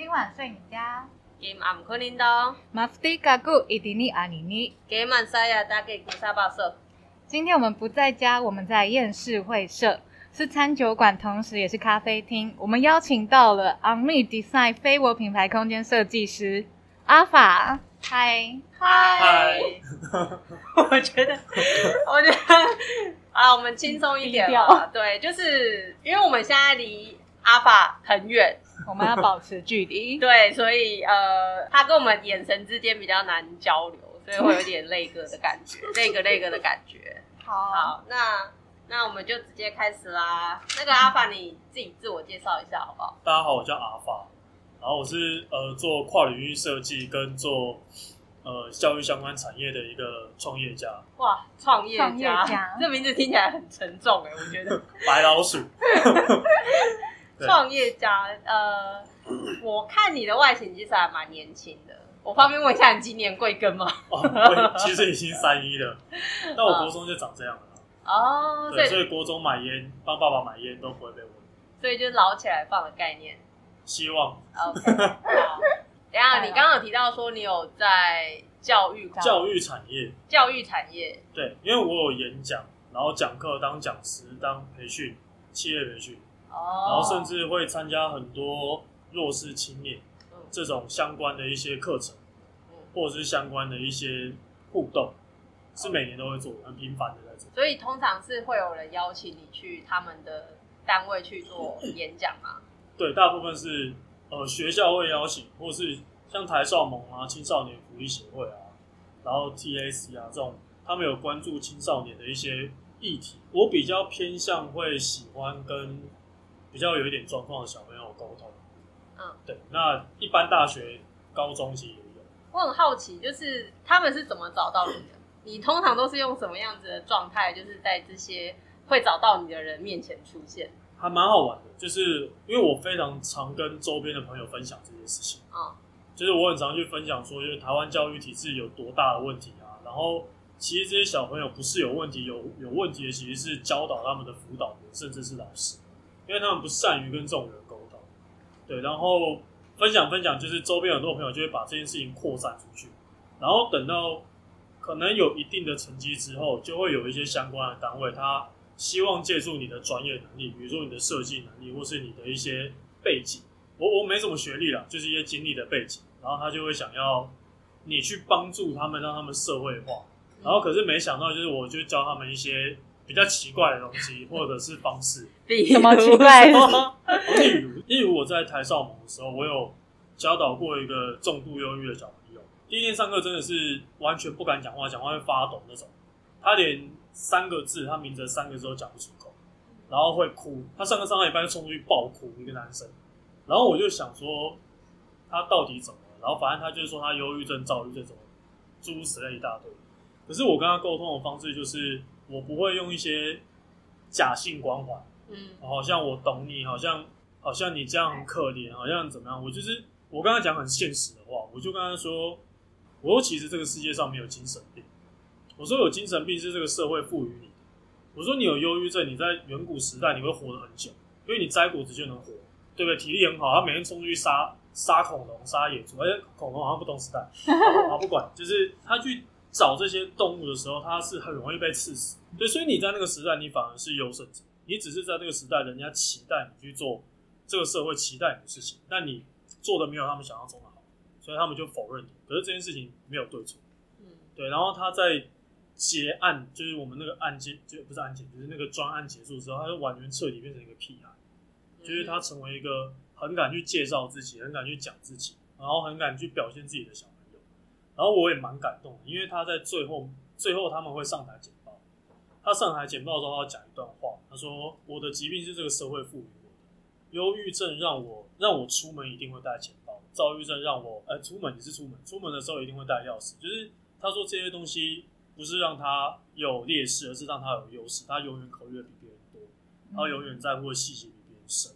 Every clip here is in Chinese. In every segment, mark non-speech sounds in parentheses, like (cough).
今晚睡你家。今晚困恁兜，马夫蒂嘎古伊迪尼阿尼尼。今晚塞呀，打给古沙巴社。今天我们不在家，我们在宴事会社，是餐酒馆，同时也是咖啡厅。我们邀请到了 On Me Design 非我品牌空间设计师阿法。嗨嗨，(laughs) 我觉得，我觉得啊，我们轻松一点嘛。对，就是因为我们现在离阿法很远，(laughs) 我们要保持距离。(laughs) 对，所以呃，他跟我们眼神之间比较难交流，所以会有点累个的感觉，累个累个的感觉。好，那那我们就直接开始啦。那个阿法，你自己自我介绍一下好不好？大家好，我叫阿法。然后我是呃做跨领域设计跟做呃教育相关产业的一个创业家。哇，创业家，(laughs) 这名字听起来很沉重哎，我觉得。白老鼠。创业家，呃，我看你的外形其实还蛮年轻的。我方便问一下，你今年贵庚吗？哦，其实已经三一了。那我 (laughs) 国中就长这样了。哦，对，所以国中买烟，帮爸爸买烟都不会被问。所以就老起来放的概念。希望。OK，好。等下，你刚刚有提到说你有在教育教育产业，教育产业。对，因为我有演讲，然后讲课、当讲师、当培训、企业培训，哦，然后甚至会参加很多弱势青年这种相关的一些课程，或者是相关的一些互动，是每年都会做，很频繁的在做。所以通常是会有人邀请你去他们的单位去做 (clears throat) 演讲吗？对，大部分是呃学校会邀请，或是像台少盟啊、青少年福利协会啊，然后 TAC 啊这种，他们有关注青少年的一些议题。我比较偏向会喜欢跟比较有一点状况的小朋友沟通。嗯，对。那一般大学、高中其实也有。我很好奇，就是他们是怎么找到你的？你通常都是用什么样子的状态，就是在这些会找到你的人面前出现？还蛮好玩的，就是因为我非常常跟周边的朋友分享这些事情啊，就是我很常去分享说，就是台湾教育体制有多大的问题啊，然后其实这些小朋友不是有问题，有有问题的其实是教导他们的辅导员，甚至是老师，因为他们不善于跟这种人沟通，对，然后分享分享，就是周边很多朋友就会把这件事情扩散出去，然后等到可能有一定的成绩之后，就会有一些相关的单位他。希望借助你的专业能力，比如说你的设计能力，或是你的一些背景。我我没什么学历啦，就是一些经历的背景。然后他就会想要你去帮助他们，让他们社会化。然后可是没想到，就是我就教他们一些比较奇怪的东西，(laughs) 或者是方式。什么奇怪？(laughs) 例如，例如我在台少盟的时候，我有教导过一个重度忧郁的小朋友。第一天上课真的是完全不敢讲话，讲话会发抖那种。他连三个字，他名字三个字都讲不出口，然后会哭。他上课上到一半就冲出去爆哭，一个男生。然后我就想说，他到底怎么了？然后反正他就是说他忧郁症、躁郁症什么，诸如此类一大堆。可是我跟他沟通的方式就是，我不会用一些假性光环，嗯，好像我懂你，好像好像你这样很可怜，好像怎么样？我就是我跟他讲很现实的话，我就跟他说，我说其实这个世界上没有精神病。我说有精神病是这个社会赋予你的。我说你有忧郁症，你在远古时代你会活得很久，因为你摘果子就能活，对不对？体力很好，他每天冲出去杀杀恐龙、杀野猪，而且恐龙好像不懂时代，好不管，就是他去找这些动物的时候，它是很容易被刺死。对，所以你在那个时代，你反而是优胜者，你只是在那个时代，人家期待你去做这个社会期待你的事情，但你做的没有他们想象中的好，所以他们就否认你。可是这件事情没有对错，嗯，对。然后他在。结案就是我们那个案件，就不是案件，就是那个专案结束之后，他就完全彻底变成一个屁孩，就是他成为一个很敢去介绍自己、很敢去讲自己，然后很敢去表现自己的小。然后我也蛮感动的，因为他在最后，最后他们会上台简报。他上台简报的时候，他讲一段话，他说：“我的疾病是这个社会赋予我的，忧郁症让我让我出门一定会带钱包，躁郁症让我呃出门也是出门，出门的时候一定会带钥匙。就是他说这些东西。”不是让他有劣势，而是让他有优势。他永远口语比别人多，他永远在乎的细节比别人深。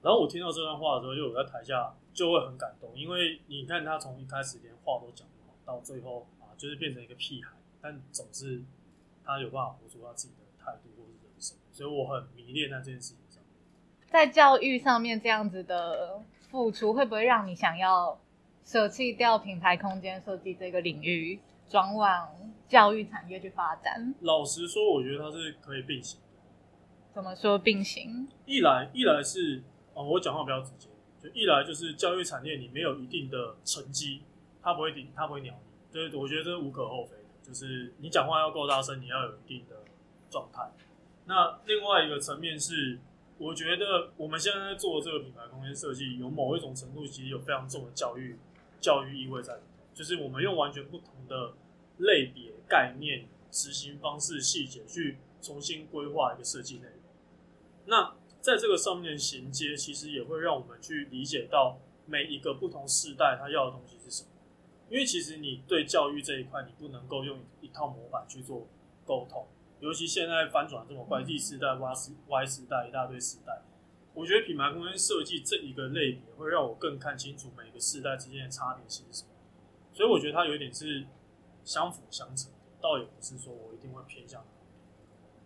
然后我听到这段话的时候，就我在台下就会很感动，因为你看他从一开始连话都讲，到最后啊，就是变成一个屁孩，但总是他有办法活出他自己的态度或是人生，所以我很迷恋在这件事情上面。在教育上面这样子的付出，会不会让你想要舍弃掉品牌空间设计这个领域，转往教育产业去发展？老实说，我觉得它是可以并行的。怎么说并行？一来一来是哦，我讲话比较直接，就一来就是教育产业你没有一定的成绩，他不会顶，他不会鸟你。对，我觉得这是无可厚非的，就是你讲话要够大声，你要有一定的状态。那另外一个层面是，我觉得我们现在在做这个品牌空间设计，有某一种程度其实有非常重的教育教育意味在里头，就是我们用完全不同的类别、概念、执行方式、细节去重新规划一个设计内容。那在这个上面衔接，其实也会让我们去理解到每一个不同世代他要的东西是什么。因为其实你对教育这一块，你不能够用一套模板去做沟通，尤其现在翻转这么快第四代、Y 时 Y 时代一大堆时代，我觉得品牌空间设计这一个类别会让我更看清楚每个时代之间的差别性是什么。所以我觉得它有点是相辅相成的，倒也不是说我一定会偏向。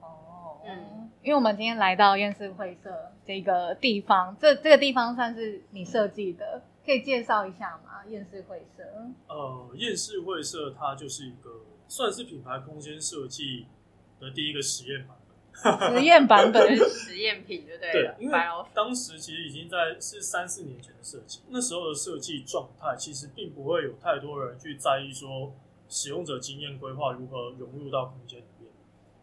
哦，嗯嗯，因为我们今天来到厌世会社这个地方，这这个地方算是你设计的，可以介绍一下吗？厌世会社，呃，厌世会社它就是一个算是品牌空间设计的第一个实验版本。实验版本就是 (laughs) 实验品，就对了，，对因为白当时其实已经在是三四年前的设计，那时候的设计状态其实并不会有太多人去在意说使用者经验规划如何融入到空间里面。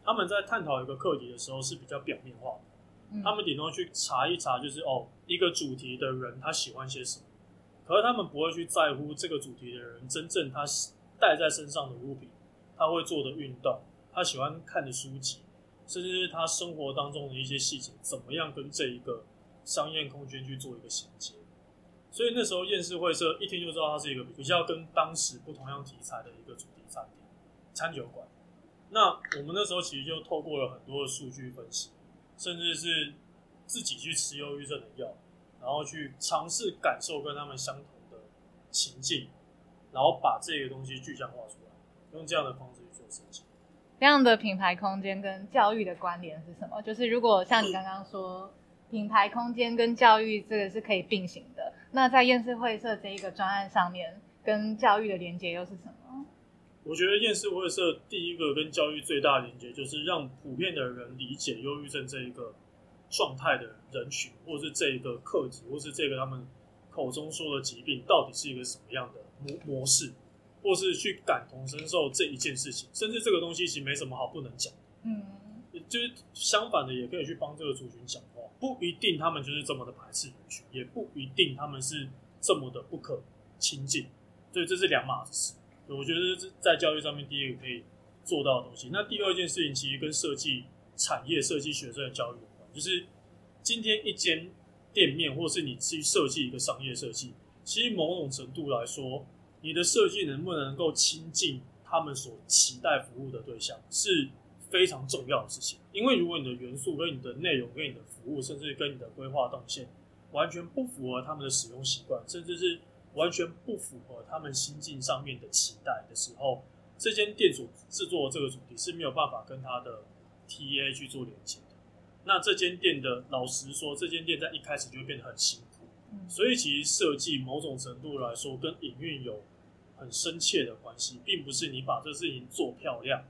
他们在探讨一个课题的时候是比较表面化的，嗯他们顶多去查一查，就是哦，一个主题的人他喜欢些什么，可是他们不会去在乎这个主题的人真正他带在身上的物品，他会做的运动，他喜欢看的书籍，甚至是他生活当中的一些细节，怎么样跟这一个商业空间去做一个衔接。所以那时候厌世会社一听就知道它是一个比较跟当时不同样题材的一个主题餐厅餐酒馆。那我们那时候其实就透过了很多的数据分析，甚至是自己去吃忧郁症的药，然后去尝试感受跟他们相同的情境，然后把这个东西具象化出来，用这样的方式去做设计。这样的品牌空间跟教育的关联是什么？就是如果像你刚刚说，品牌空间跟教育这个是可以并行的，那在厌世会社这一个专案上面，跟教育的连接又是什么？我觉得厌世会社第一个跟教育最大的连接，就是让普遍的人理解忧郁症这一个状态的人群，或是这一个课题，或是这个他们口中说的疾病，到底是一个什么样的模模式，或是去感同身受这一件事情，甚至这个东西其实没什么好不能讲，嗯，就是相反的，也可以去帮这个族群讲话，不一定他们就是这么的排斥人群，也不一定他们是这么的不可亲近，所以这是两码子事。我觉得是在教育上面第一个可以做到的东西。那第二件事情其实跟设计产业、设计学生的教育就是今天一间店面，或是你去设计一个商业设计，其实某种程度来说，你的设计能不能够亲近他们所期待服务的对象，是非常重要的事情。因为如果你的元素跟你的内容、跟你的服务，甚至跟你的规划动线完全不符合他们的使用习惯，甚至是完全不符合他们心境上面的期待的时候，这间店所制作的这个主题是没有办法跟他的 TA 去做连接。那这间店的，老实说，这间店在一开始就会变得很辛苦。嗯所以其实设计某种程度来说，跟营运有很深切的关系，并不是你把这事情做漂亮，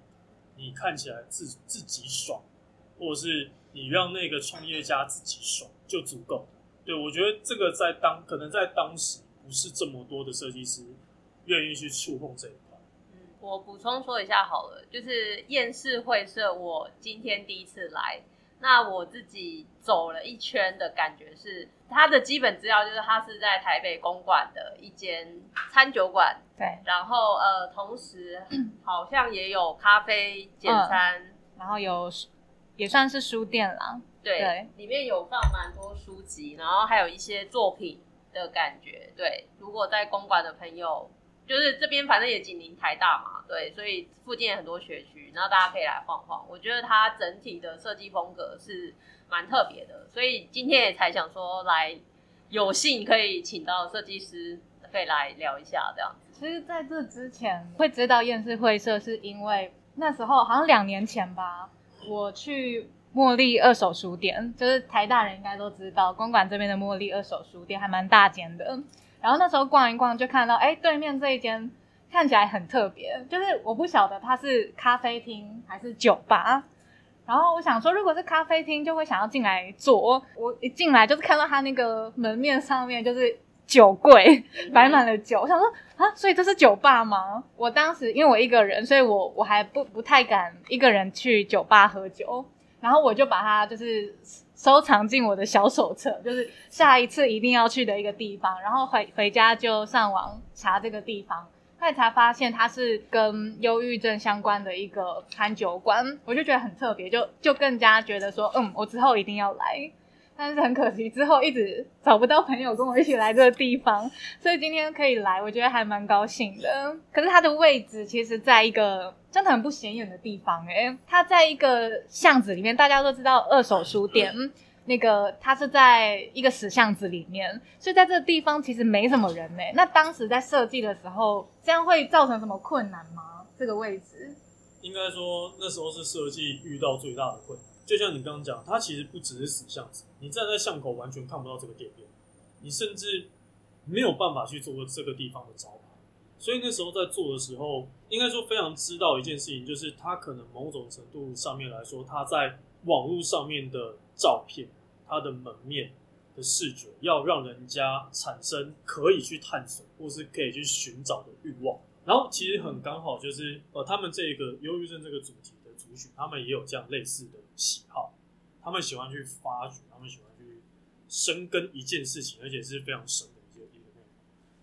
你看起来自自己爽，或者是你让那个创业家自己爽就足够。对我觉得这个在当可能在当时不是这么多的设计师愿意去触碰这一块。嗯，我补充说一下好了，就是厌世会社，我今天第一次来，那我自己走了一圈的感觉是，它的基本资料就是它是在台北公馆的一间餐酒馆，对，然后呃，同时 (clears throat) 好像也有咖啡简餐，然后有也算是书店啦，对，对里面有放蛮多书籍，然后还有一些作品的感觉。对，如果在公馆的朋友，就是这边反正也紧邻台大嘛，对，所以附近很多学区，然后大家可以来晃晃。我觉得它整体的设计风格是蛮特别的，所以今天也才想说来，有幸可以请到设计师可以来聊一下这样。其实在这之前会知道厌世会社，是因为那时候好像两年前吧，我去茉莉二手书店，就是台大人应该都知道，公馆这边的茉莉二手书店还蛮大间的。然后那时候逛一逛，就看到哎，对面这一间看起来很特别，就是我不晓得它是咖啡厅还是酒吧。然后我想说，如果是咖啡厅，就会想要进来坐。我一进来就是看到它那个门面上面就是酒柜摆满了酒，我想说啊，所以这是酒吧吗？我当时因为我一个人，所以我我还不不太敢一个人去酒吧喝酒。然后我就把它就是收藏进我的小手册，就是下一次一定要去的一个地方。然后回回家就上网查这个地方，后来才发现它是跟忧郁症相关的一个餐酒馆，我就觉得很特别，就就更加觉得说，嗯，我之后一定要来。但是很可惜，之后一直找不到朋友跟我一起来这个地方，(laughs) 所以今天可以来，我觉得还蛮高兴的。可是它的位置其实在一个真的很不显眼的地方，诶，它在一个巷子里面，大家都知道二手书店，那个它是在一个死巷子里面，所以在这个地方其实没什么人呢。那当时在设计的时候，这样会造成什么困难吗？这个位置？应该说那时候是设计遇到最大的困难。就像你刚刚讲，它其实不只是死巷子，你站在巷口完全看不到这个店面，你甚至没有办法去做这个地方的招牌。所以那时候在做的时候，应该说非常知道一件事情，就是它可能某种程度上面来说，它在网络上面的照片，它的门面的视觉，要让人家产生可以去探索或是可以去寻找的欲望。然后其实很刚好就是呃，他们这个忧郁症这个主题。族群，他们也有这样类似的喜好，他们喜欢去发掘，他们喜欢去深耕一件事情，而且是非常深的一个一个内容。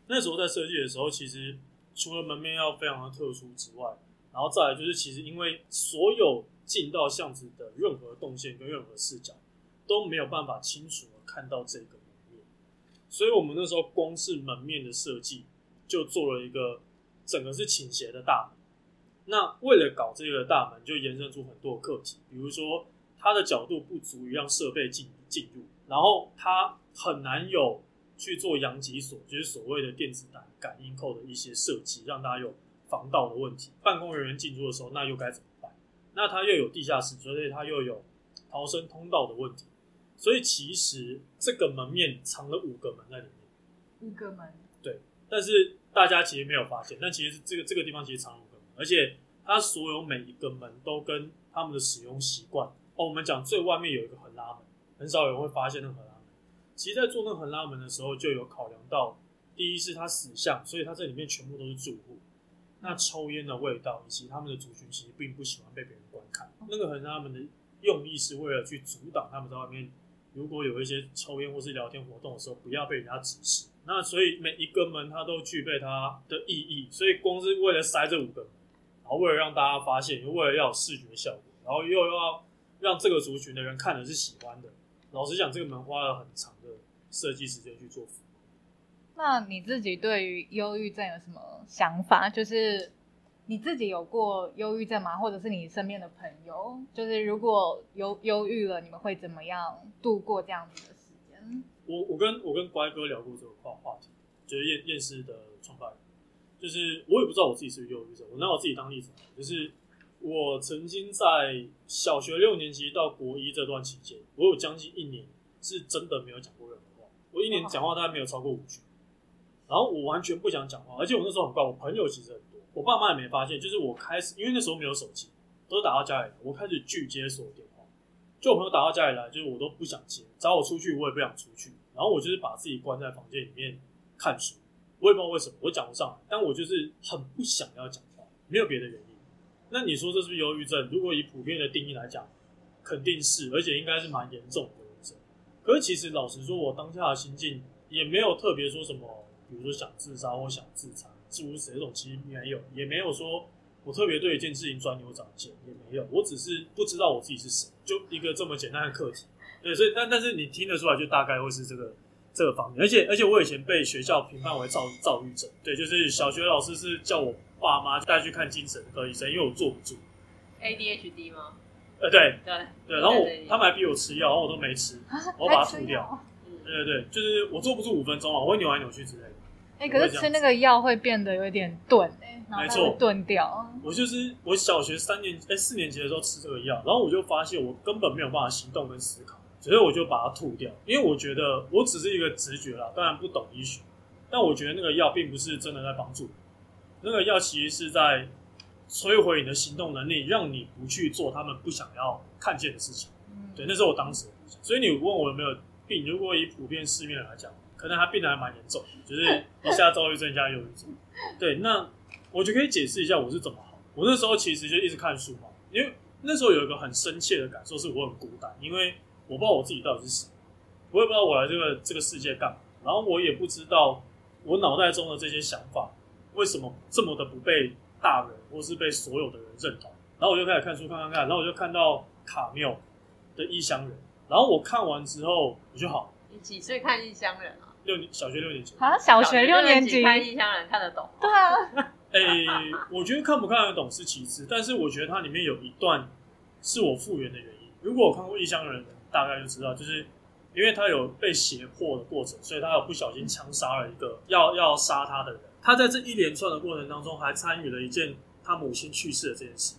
那时候在设计的时候，其实除了门面要非常的特殊之外，然后再来就是，其实因为所有进到巷子的任何动线跟任何视角都没有办法清楚的看到这个门面，所以我们那时候光是门面的设计就做了一个整个是倾斜的大门。那为了搞这个大门，就延伸出很多课题，比如说它的角度不足以让设备进进入，然后它很难有去做阳极锁，就是所谓的电子感感应扣的一些设计，让大家有防盗的问题。办公人员进出的时候，那又该怎么办？那它又有地下室，所以它又有逃生通道的问题。所以其实这个门面藏了五个门在里面，五个门。对，但是大家其实没有发现，但其实这个这个地方其实藏。而且它所有每一个门都跟他们的使用习惯哦，我们讲最外面有一个横拉门，很少有人会发现那个横拉门。其实，在做那个横拉门的时候，就有考量到，第一是它死巷，所以它这里面全部都是住户，那抽烟的味道以及他们的族群其实并不喜欢被别人观看。那个横拉门的用意是为了去阻挡他们在外面，如果有一些抽烟或是聊天活动的时候，不要被人家指使。那所以每一个门它都具备它的意义，所以光是为了塞这五个。然后为了让大家发现，又为了要有视觉效果，然后又要让这个族群的人看的是喜欢的。老实讲，这个门花了很长的设计时间去做。那你自己对于忧郁症有什么想法？就是你自己有过忧郁症吗？或者是你身边的朋友？就是如果忧忧郁了，你们会怎么样度过这样子的时间？我我跟我跟乖哥聊过这个话话题，就是厌厌世的。就是我也不知道我自己是不是忧郁症，我拿我自己当例子，就是我曾经在小学六年级到国一这段期间，我有将近一年是真的没有讲过任何话，我一年讲话大概没有超过五句，然后我完全不想讲话，而且我那时候很怪，我朋友其实很多，我爸妈也没发现，就是我开始因为那时候没有手机，都打到家里来，我开始拒接所有电话，就我朋友打到家里来，就是我都不想接，找我出去我也不想出去，然后我就是把自己关在房间里面看书。我也不知道为什么我讲不上，但我就是很不想要讲话，没有别的原因。那你说这是不是忧郁症？如果以普遍的定义来讲，肯定是，而且应该是蛮严重的忧郁症。可是其实老实说，我当下的心境也没有特别说什么，比如说想自杀或想自残，诸如此类这种，其实没有，也没有说我特别对一件事情钻牛角尖，也没有。我只是不知道我自己是谁，就一个这么简单的课题。对，所以但但是你听得出来，就大概会是这个。这个方面，而且而且我以前被学校评判为躁躁郁症，对，就是小学老师是叫我爸妈带去看精神科医生，因为我坐不住。ADHD 吗？呃，对。对。对，然后我他们还逼我吃药，然后我都没吃，(laughs) 我把它吐掉。对对对，就是我坐不住五分钟啊，我会扭来扭去之类的。哎、可是吃那个药会变得有一点钝哎、然后它没错。钝掉。我就是我小学三年哎四年级的时候吃这个药，然后我就发现我根本没有办法行动跟思考，所以我就把它吐掉，因为我觉得我只是一个直觉啦，当然不懂医学，但我觉得那个药并不是真的在帮助你，那个药其实是在摧毁你的行动能力，让你不去做他们不想要看见的事情。嗯，对，那是我当时的理解。所以你问我有没有病，如果以普遍市面来讲，可能他病得还蛮严重的，就是一下躁郁症，一下忧郁症。对，那我就可以解释一下我是怎么好。我那时候其实就一直看书嘛，因为那时候有一个很深切的感受，是我很孤单，因为我不知道我自己到底是谁，我也不知道我来这个这个世界干嘛，然后我也不知道我脑袋中的这些想法为什么这么的不被大人或是被所有的人认同。然后我就开始看书，看看看，然后我就看到卡缪的《异乡人》，然后我看完之后我就好，你几岁看《异乡人》啊？六年小学六年级，好像小学六年级，看《异乡人》看得懂。对啊，(laughs) 诶、我觉得看不看得懂是其次，但是我觉得它里面有一段是我复原的原因。如果我看过《异乡人》的人，大概就知道，就是因为他有被胁迫的过程，所以他有不小心枪杀了一个要要杀他的人。他在这一连串的过程当中，还参与了一件他母亲去世的这件事。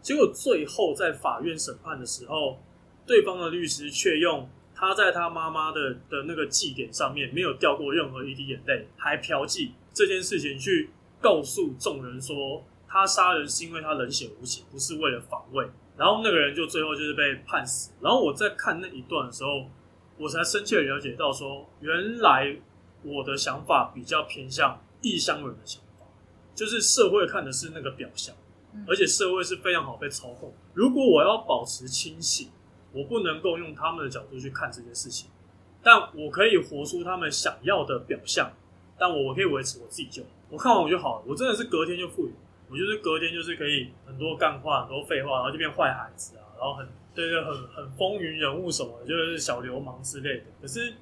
结果最后在法院审判的时候，对方的律师却用他在他妈妈的的那个祭典上面没有掉过任何一滴眼泪，还嫖妓这件事情去告诉众人说，他杀人是因为他冷血无情，不是为了防卫。然后那个人就最后就是被判死。然后我在看那一段的时候，我才深切的了解到说，原来我的想法比较偏向异乡人的想法，就是社会看的是那个表象嗯，而且社会是非常好被操控。如果我要保持清醒，我不能够用他们的角度去看这件事情，但我可以活出他们想要的表象，但我我可以维持我自己就好。我看完我就好了，我真的是隔天就复原，我就是隔天就是可以很多干话、很多废话，然后就变坏孩子啊，然后很对对很很风云人物什么的，就是小流氓之类的。可是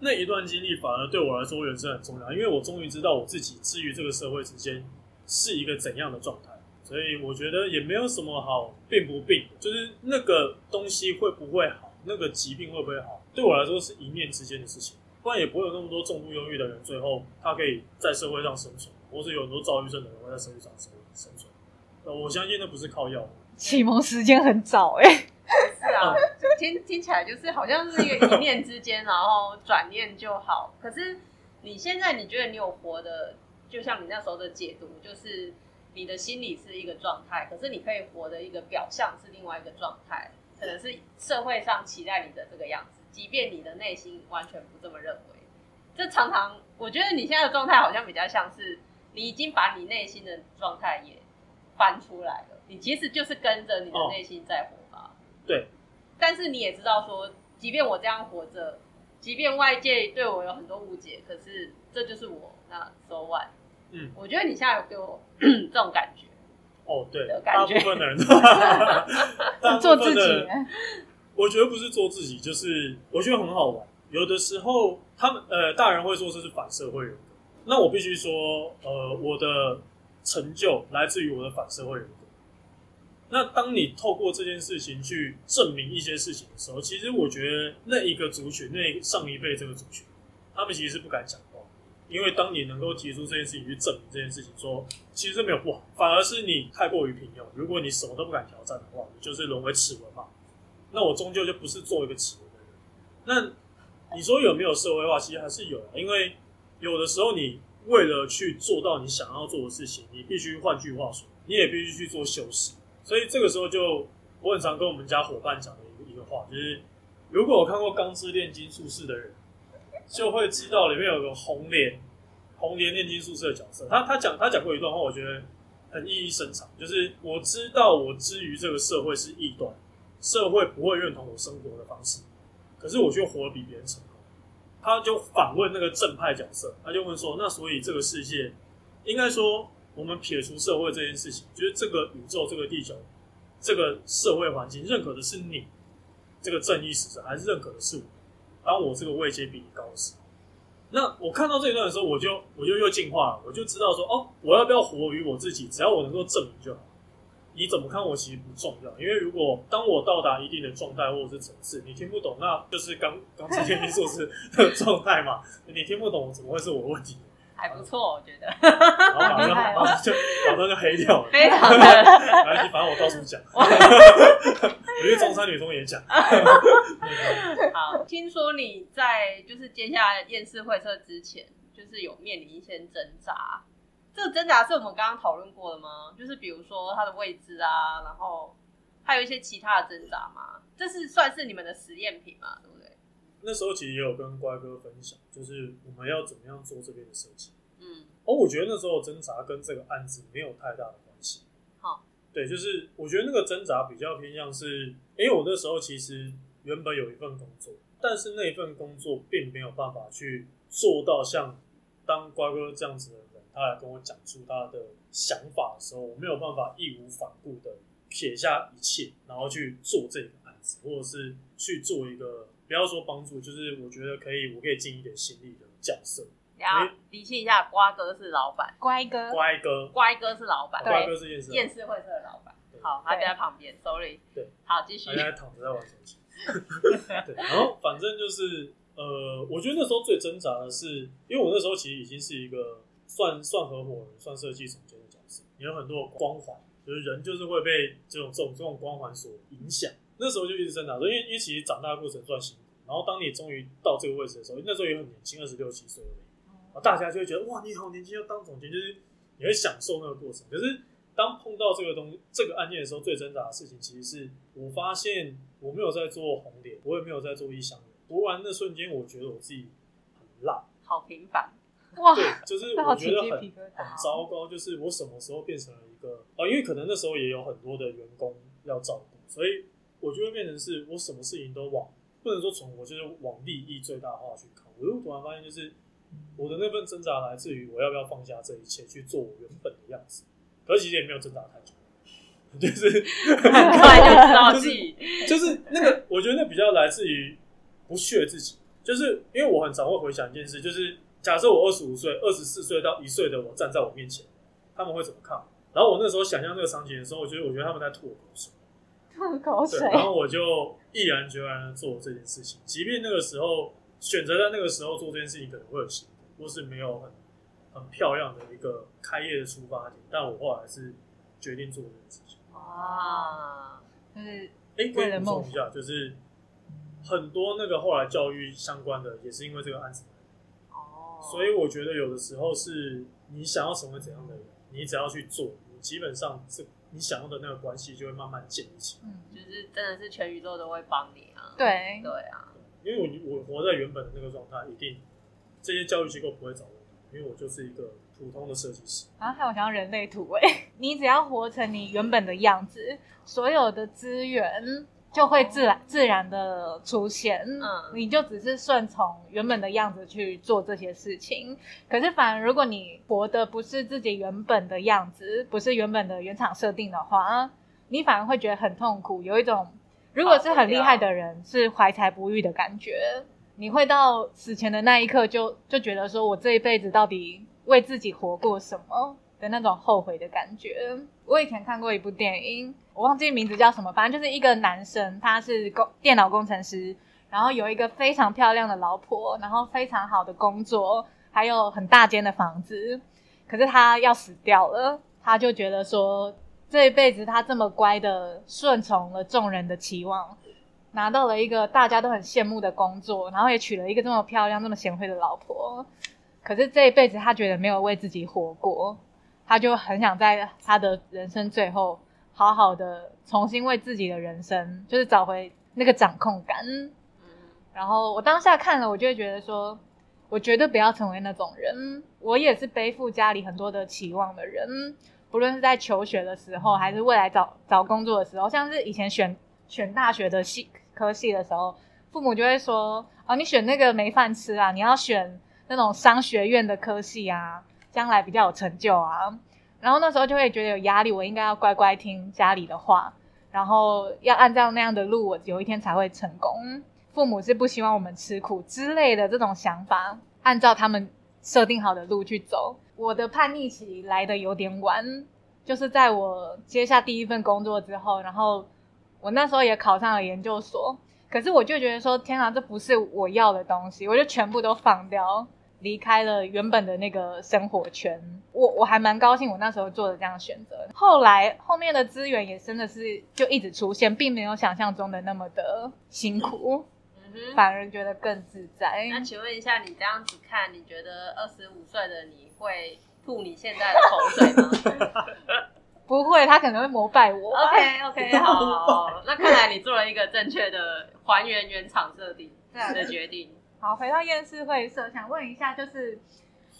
那一段经历反而对我来说人生很重要，因为我终于知道我自己至于这个社会之间是一个怎样的状态。所以我觉得也没有什么好病不病，就是那个东西会不会好，那个疾病会不会好，对我来说是一念之间的事情。不然也不会有那么多重度忧郁的人，最后他可以在社会上生存，或是有很多躁郁症的人会在社会上生生存。呃，我相信那不是靠药。启蒙时间很早哎、是啊，就听听起来就是好像是一个一念之间，然后转念就好。可是你现在你觉得你有活的，就像你那时候的解读，就是你的心理是一个状态，可是你可以活的一个表象是另外一个状态，可能是社会上期待你的这个样子，即便你的内心完全不这么认为。这常常我觉得你现在的状态好像比较像是你已经把你内心的状态也翻出来了，你其实就是跟着你的哦内心在活吧。对，但是你也知道说，即便我这样活着，即便外界对我有很多误解，可是这就是我。那 so what？嗯，我觉得你现在有给我 (coughs) 这种感觉，哦，对的，感大觉 (laughs) 部分的人，做自己我觉得不是做自己，就是我觉得很好玩。有的时候，他们呃，大人会说这是反社会人格。那我必须说，呃，我的成就来自于我的反社会人格。那当你透过这件事情去证明一些事情的时候，其实我觉得那一个族群，那上一辈这个族群，他们其实是不敢讲话，因为当你能够提出这件事情去证明这件事情说其实没有不好，反而是你太过于平庸。如果你什么都不敢挑战的话，你就是沦为齿轮嘛。那我终究就不是做一个齿轮的人。那你说有没有社会化？其实还是有，因为有的时候你为了去做到你想要做的事情，你必须换句话说，你也必须去做修饰。所以这个时候就我很常跟我们家伙伴讲的一个一个话，就是如果我看过《钢之炼金术士》的人，就会知道里面有个红莲，红莲炼金术士的角色。他他讲他讲过一段话，我觉得很意义深长，就是我知道我之于这个社会是异端，社会不会认同我生活的方式，可是我却活得比别人成功。他就反问那个正派角色，他就问说：那所以这个世界，应该说我们撇除社会这件事情，就是这个宇宙、这个地球、这个社会环境，认可的是你这个正义使者，还是认可的是我？当我这个位阶比你高时，那我看到这一段的时候，我就我就又进化了，我就知道说，哦，我要不要活于我自己？只要我能够证明就好。你怎么看我其实不重要，因为如果当我到达一定的状态或者是层次，你听不懂，那就是刚刚之前你说是的 (laughs) 状态嘛。你听不懂，怎么会是我的问题？还不错，我觉得然后马上就马上就黑掉了。非常的没关系，反正我到处讲，我去中山女中也讲。好。听说你在就是接下来验视会测之前，就是有面临一些挣扎。这个挣扎是我们刚刚讨论过的吗？就是比如说它的位置啊，然后还有一些其他的挣扎吗？这是算是你们的实验品嘛？对不对？那时候其实也有跟乖哥分享，就是我们要怎么样做这边的设计。嗯，哦，我觉得那时候挣扎跟这个案子没有太大的关系。好，对，就是我觉得那个挣扎比较偏向是，因为我那时候其实原本有一份工作，但是那一份工作并没有办法去做到像当乖哥这样子的人，他来跟我讲出他的想法的时候，我没有办法义无反顾的撇下一切，然后去做这个案子，或者是去做一个不要说帮助，就是我觉得可以，我可以尽一点心力的角色。然后理清一下，瓜哥是老板，乖哥，乖哥，乖哥是老板，乖哥这件事，验视会社的老板。对好，他就在旁边，sorry。对，好，继续他。现在躺着在玩手机。对，然后反正就是呃，我觉得那时候最挣扎的是，因为我那时候其实已经是一个算算合伙人、算设计总监的角色，你有很多的光环，就是人就是会被这种这种这种光环所影响。那时候就一直挣扎说，因为因为其实长大的过程算辛苦，然后当你终于到这个位置的时候，那时候也很年轻，二十六七岁而已。然后大家就会觉得哇，你好年轻要当总监，就是你会享受那个过程。可是当碰到这个东这个案件的时候，最挣扎的事情其实是我发现我没有在做红点，我也没有在做异乡人。读完那瞬间，我觉得我自己很烂，好平凡。哇，对，就是我觉得很很。糟糕，就是我什么时候变成了一个啊、因为可能那时候也有很多的员工要照顾，所以我就会变成是我什么事情都往不能说从我就是往利益最大化去考，我就突然发现就是我的那份挣扎来自于我要不要放下这一切去做我原本的样子，可是其实也没有挣扎太久，就是 (laughs) 很快就知道自己 (laughs) 就是那个，我觉得那比较来自于不屑自己，就是因为我很常会回想一件事，就是假设我二十五岁、二十四岁到一岁的我站在我面前，他们会怎么看？然后我那时候想象那个场景的时候，我觉得我觉得他们在吐我口水，吐口，水，然后我就毅然决然的做这件事情，即便那个时候选择在那个时候做这件事情可能会有辛苦，或是没有很很漂亮的一个开业的出发点，但我后来是决定做这件事情。啊，就是哎，可以补充一下，就是很多那个后来教育相关的，也是因为这个案子，哦，所以我觉得有的时候是你想要成为怎样的人，你只要去做，你基本上这你想要的那个关系就会慢慢建立起来。嗯，就是真的是全宇宙都会帮你啊。对对啊，因为我我活在原本的那个状态，一定这些教育机构不会找我，因为我就是一个普通的设计师。然后还有想要人类图哎，(laughs) 你只要活成你原本的样子，所有的资源就会自然自然的出现。嗯你就只是顺从原本的样子去做这些事情。可是反而如果你活的不是自己原本的样子，不是原本的原厂设定的话，你反而会觉得很痛苦，有一种如果是很厉害的人是怀才不遇的感觉。你会到死前的那一刻就就觉得说，我这一辈子到底为自己活过什么的那种后悔的感觉。我以前看过一部电影，我忘记名字叫什么，反正就是一个男生，他是工电脑工程师，然后有一个非常漂亮的老婆，然后非常好的工作，还有很大间的房子。可是他要死掉了，他就觉得说，这一辈子他这么乖的顺从了众人的期望，拿到了一个大家都很羡慕的工作，然后也娶了一个这么漂亮、这么贤惠的老婆。可是这一辈子他觉得没有为自己活过，他就很想在他的人生最后好好的重新为自己的人生，就是找回那个掌控感。嗯，然后我当下看了，我就会觉得说，我绝对不要成为那种人。我也是背负家里很多的期望的人，不论是在求学的时候，还是未来找找工作的时候，像是以前选选大学的系科系的时候，父母就会说：“啊，你选那个没饭吃啊，你要选那种商学院的科系啊，将来比较有成就啊。”然后那时候就会觉得有压力，我应该要乖乖听家里的话，然后要按照那样的路，我有一天才会成功。父母是不希望我们吃苦之类的这种想法，按照他们设定好的路去走。我的叛逆期来的有点晚，就是在我接下第一份工作之后，然后我那时候也考上了研究所，可是我就觉得说，天啊，这不是我要的东西，我就全部都放掉。离开了原本的那个生活圈。我我还蛮高兴，我那时候做的这样选择。后来后面的资源也真的是就一直出现，并没有想象中的那么的辛苦，嗯。反而觉得更自在。那请问一下，你这样子看，你觉得二十五岁的你会吐你现在的口水吗 (laughs) 不会，他可能会膜拜我。？OK OK，(laughs) 好，那看来你做了一个正确的还原原厂设定的决定。好，回到厌世会社，想问一下，就是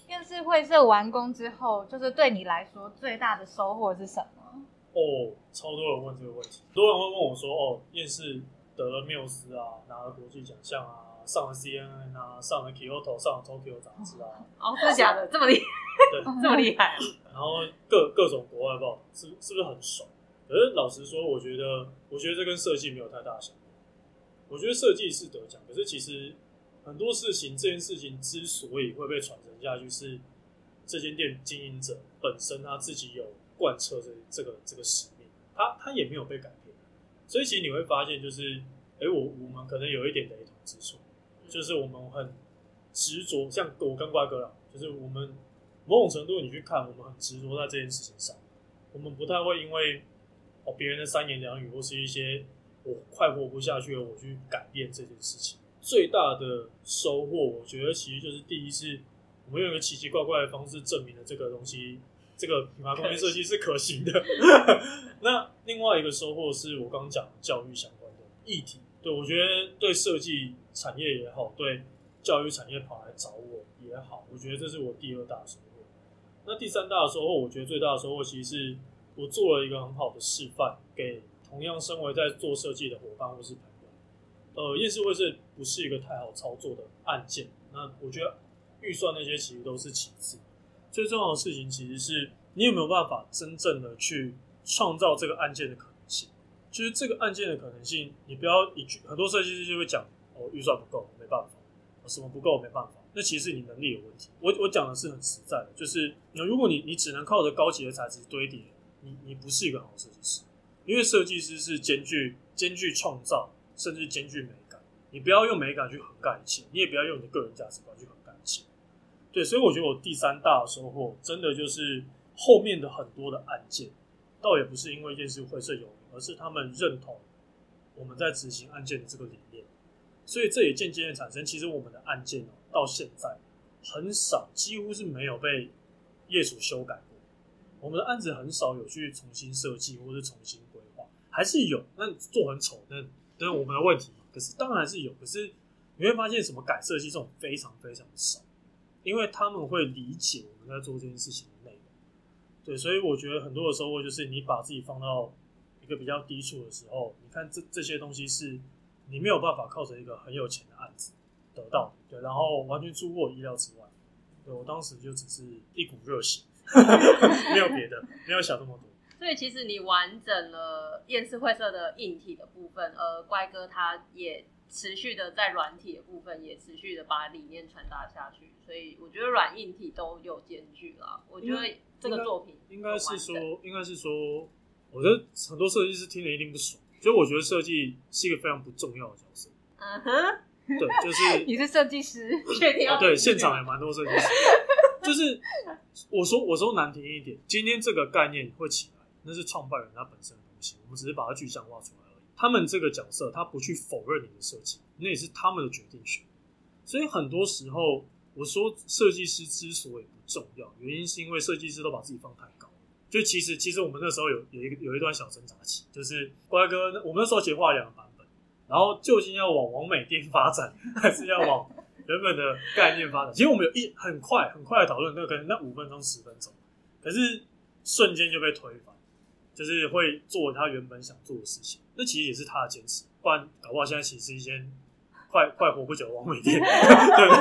厌世会社完工之后，就是对你来说最大的收获是什么？哦，超多人问这个问题，很多人会问我说，哦，厌世得了缪斯啊，拿了国际奖项啊，上了 CNN 啊，上了 Kyoto，上了 Tokyo 杂志啊，哦，真的假的？这么厉对，这么厉害？(laughs) (laughs) 然后各各种国外报是是不是很爽？可是老实说，我觉得我觉得这跟设计没有太大的相关。我觉得设计是得奖，可是其实很多事情，这件事情之所以会被传承下去，是这间店经营者本身他自己有贯彻这这个这个使命，他他也没有被改变。所以其实你会发现，就是哎，我我们可能有一点雷同之处，就是我们很执着，像我跟瓜哥啦，就是我们某种程度你去看，我们很执着在这件事情上，我们不太会因为哦别人的三言两语或是一些我快活不下去了，我去改变这件事情。最大的收获，我觉得其实就是第一是，我们用一个奇奇怪怪的方式证明了这个东西，这个品牌空间设计是可行的。(laughs) 那另外一个收获是我刚讲的教育相关的议题，对我觉得对设计产业也好，对教育产业跑来找我也好，我觉得这是我第二大收获。那第三大的收获，我觉得最大的收获其实是我做了一个很好的示范，给同样身为在做设计的伙伴或是朋友。呃，夜市会是不是一个太好操作的案件？那我觉得预算那些其实都是其次，最重要的事情其实是你有没有办法真正的去创造这个案件的可能性。就是这个案件的可能性，你不要一句，很多设计师就会讲哦，预算不够，没办法，什么不够，没办法。那其实你能力有问题。我我讲的是很实在的，就是如果你你只能靠着高级的材质堆叠，你你不是一个好设计师，因为设计师是兼具兼具创造，甚至兼具美感。你不要用美感去横盖一切，你也不要用你的个人价值观去横盖一切。对，所以我觉得我第三大的收获，真的就是后面的很多的案件，倒也不是因为验视会社有名，而是他们认同我们在执行案件的这个理念。所以这也间接的产生，其实我们的案件哦，到现在很少，几乎是没有被业主修改过。我们的案子很少有去重新设计或是重新规划，还是有，那做很丑，那那那是我们的问题。可是当然是有，可是你会发现什么改设计这种非常非常少，因为他们会理解我们在做这件事情的内容。对，所以我觉得很多的收获就是你把自己放到一个比较低处的时候，你看这这些东西是你没有办法靠着一个很有钱的案子得到的，对，然后完全出乎我意料之外。对我当时就只是一股热血，(laughs) 没有别的，没有想那么多。所以其实你完整了厌世会社的硬体的部分，而乖哥他也持续的在软体的部分也持续的把理念传达下去，所以我觉得软硬体都有兼具了。我觉得这个作品应该是说，应该是说，我觉得很多设计师听了一定不爽，所以我觉得设计是一个非常不重要的角色。嗯哼，对，就是 (laughs) 你是设计师，确定要哦对，现场也蛮多设计师。(laughs) 就是我说我说难听一点，今天这个概念会起来，那是创办人他本身的东西，我们只是把它具象化出来而已。他们这个角色，他不去否认你的设计，那也是他们的决定权。所以很多时候，我说设计师之所以不重要，原因是因为设计师都把自己放太高。就其实其实我们那时候有有一个有一段小挣扎期，就是乖哥，我们那时候其实画两个版本，然后究竟要往王美店发展，还是要往原本的概念发展？其实我们有一很快很快的讨论，那可能那五分钟十分钟，可是瞬间就被推翻，就是会做他原本想做的事情。那其实也是他的坚持，不然搞不好现在其实是一间快快活不久的王美店，(laughs) 对不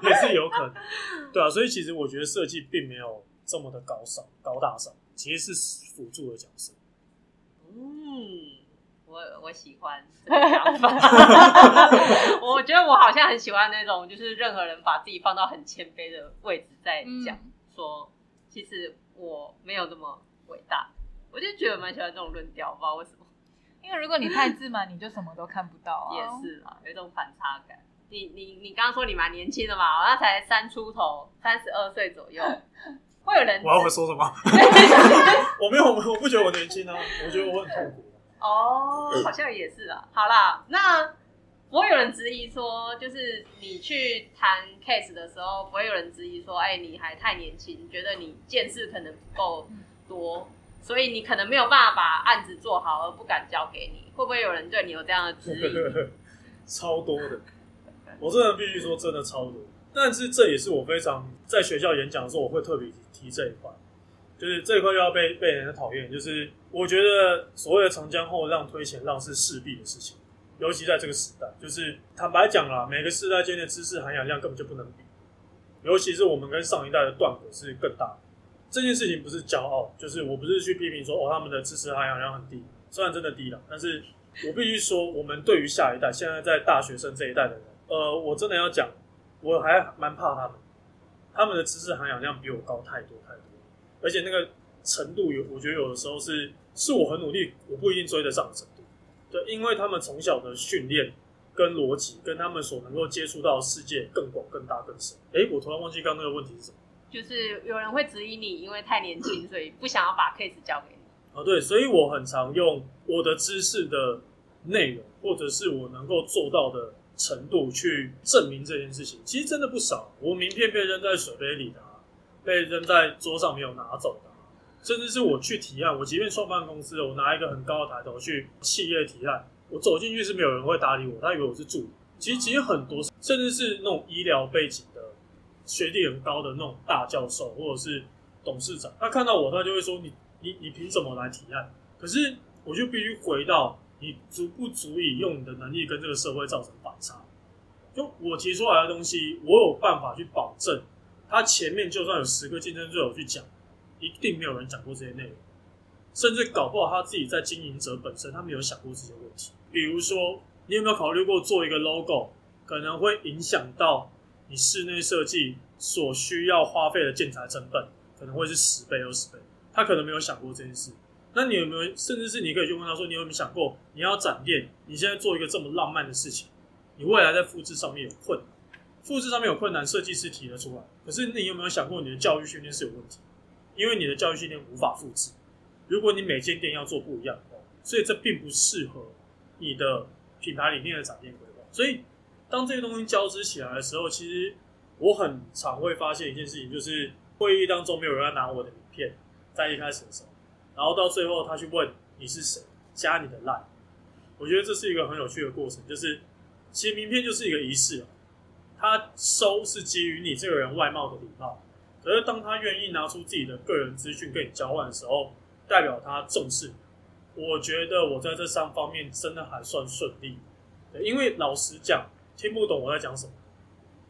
对？也是有可能，对啊。所以其实我觉得设计并没有这么的高尚、高大上，其实是辅助的角色。嗯，我我喜欢 (laughs) 这个想法。(laughs) 我觉得我好像很喜欢那种，就是任何人把自己放到很谦卑的位置在讲，嗯说其实我没有那么伟大。我就觉得蛮喜欢这种论调，不知道为什么。(laughs) 因为如果你太自满，你就什么都看不到啊。也是啊，有一种反差感。你你你刚刚说你蛮年轻的嘛，好像才三出头，三十二岁左右，(laughs) 会有人我要会说什么？(laughs) 我没有，我我不觉得我年轻啊，我觉得我很痛苦。哦，好像也是啊。好啦，那不会有人质疑说，就是你去谈 case 的时候，不会有人质疑说，哎，你还太年轻，觉得你见识可能不够多，所以你可能没有办法把案子做好，而不敢交给你。会不会有人对你有这样的质疑？(laughs) 超多的，我真的必须说，真的超多。但是这也是我非常在学校演讲的时候，我会特别提这一块，就是这一块又要被被人家讨厌。就是我觉得所谓的长江后浪推前浪是势必的事情，尤其在这个时代，就是坦白讲啦，每个世代间的知识含氧量根本就不能比，尤其是我们跟上一代的断轨是更大。这件事情不是骄傲，就是我不是去批评说哦他们的知识含氧量很低，虽然真的低了，但是我必须说，我们对于下一代，现在在大学生这一代的人，呃，我真的要讲。我还蛮怕他们，他们的知识含氧量比我高太多太多，而且那个程度有，我觉得有的时候是是我很努力，我不一定追得上的程度。对，因为他们从小的训练跟逻辑，跟他们所能够接触到的世界更广、更大、更深。哎，我突然忘记刚刚那个问题是什么？就是有人会质疑你，因为太年轻，所以不想要把 case 交给你。哦，对，所以我很常用我的知识的内容，或者是我能够做到的。程度去证明这件事情，其实真的不少。我名片被扔在水杯里的，被扔在桌上没有拿走的，甚至是我去提案，我即便创办公司，我拿一个很高的抬头去企业提案，我走进去是没有人会搭理我，他以为我是助理。其实其实很多，甚至是那种医疗背景学历很高的那种大教授或者是董事长，他看到我，他就会说：“你你你凭什么来提案？”可是我就必须回到。你足不足以用你的能力跟这个社会造成反差？就我提出来的东西，我有办法去保证，他前面就算有十个竞争对手去讲，一定没有人讲过这些内容，甚至搞不好他自己在经营者本身，他没有想过这些问题。比如说，你有没有考虑过做一个 logo，可能会影响到你室内设计所需要花费的建材成本，可能会是十倍、二十倍，他可能没有想过这件事。那你有没有，甚至是你可以去问他说，你有没有想过，你要展店，你现在做一个这么浪漫的事情，你未来在复制上面有困难，复制上面有困难，设计师提得出来。可是你有没有想过，你的教育训练是有问题？因为你的教育训练无法复制。如果你每间店要做不一样的，所以这并不适合你的品牌理念的展店规划。所以当这些东西交织起来的时候，其实我很常会发现一件事情，就是会议当中没有人要拿我的名片，在一开始的时候。然后到最后，他去问你是谁，加你的 line。我觉得这是一个很有趣的过程，就是其实名片就是一个仪式。他收是基于你这个人外貌的礼貌，可是当他愿意拿出自己的个人资讯跟你交换的时候，代表他重视。我觉得我在这三方面真的还算顺利，因为老实讲，听不懂我在讲什么，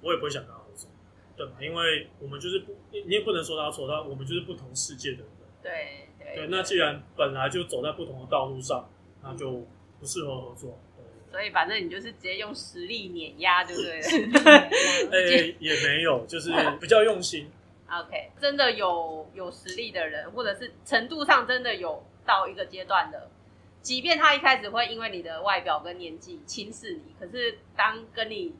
我也不会想跟他合作，对吧？因为我们就是不，你也不能说他错，他我们就是不同世界的人。对。对，那既然本来就走在不同的道路上，那就不适合合作。所以反正你就是直接用实力碾压，对不对？(laughs) (laughs) 哎，也没有，就是 (laughs) 比较用心。OK，真的有有实力的人，或者是程度上真的有到一个阶段的，即便他一开始会因为你的外表跟年纪轻视你，可是当跟你